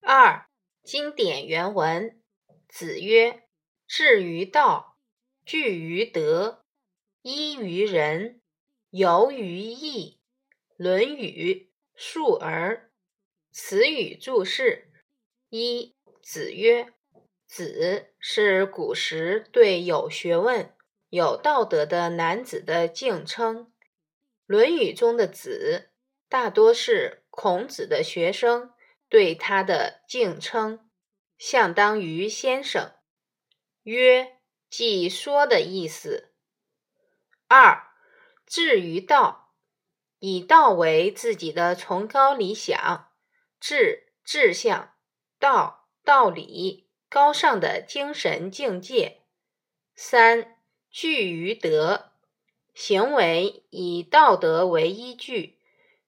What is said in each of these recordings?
二、经典原文：子曰：“志于道，据于德，依于仁，游于义。”《论语·述而》。词语注释：一、子曰。子是古时对有学问、有道德的男子的敬称，《论语》中的子大多是孔子的学生对他的敬称，相当于先生。曰，即说的意思。二，志于道，以道为自己的崇高理想，志志向，道道理。高尚的精神境界。三，据于德，行为以道德为依据，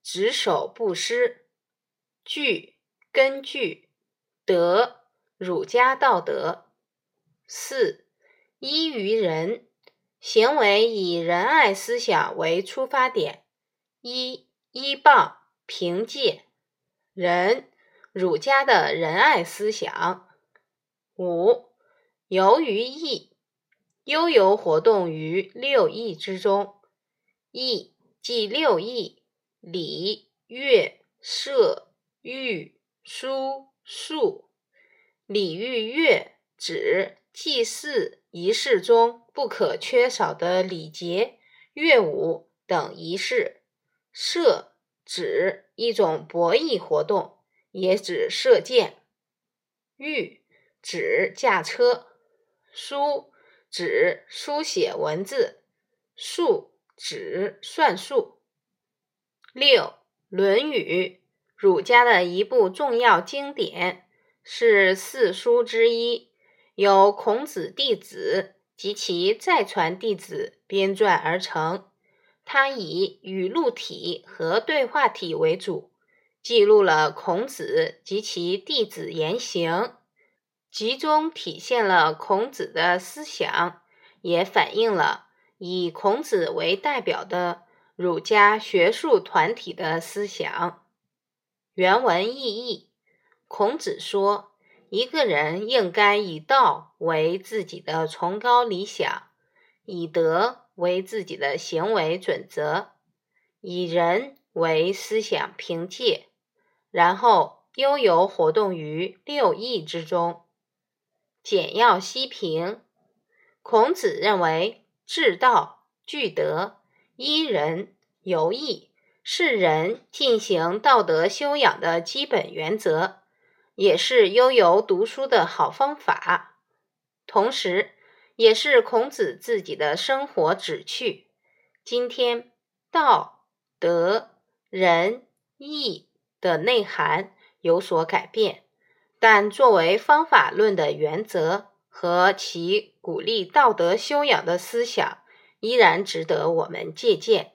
执守不失。据，根据。德，儒家道德。四，依于仁，行为以仁爱思想为出发点，一依傍凭借。仁，儒家的仁爱思想。五，游于义，悠游活动于六艺之中。义即六艺：礼、乐、射、御、书、数。礼、遇、乐指祭祀仪式中不可缺少的礼节、乐舞等仪式。射指一种博弈活动，也指射箭。御指驾车，书指书写文字，数指算术。六，《论语》儒家的一部重要经典，是四书之一，由孔子弟子及其再传弟子编撰而成。它以语录体和对话体为主，记录了孔子及其弟子言行。集中体现了孔子的思想，也反映了以孔子为代表的儒家学术团体的思想。原文意义：孔子说，一个人应该以道为自己的崇高理想，以德为自己的行为准则，以仁为思想凭借，然后悠游活动于六艺之中。简要析评：孔子认为，治道、具德、依仁、游艺是人进行道德修养的基本原则，也是悠游读书的好方法，同时，也是孔子自己的生活旨趣。今天，道、德、仁、义的内涵有所改变。但作为方法论的原则和其鼓励道德修养的思想，依然值得我们借鉴。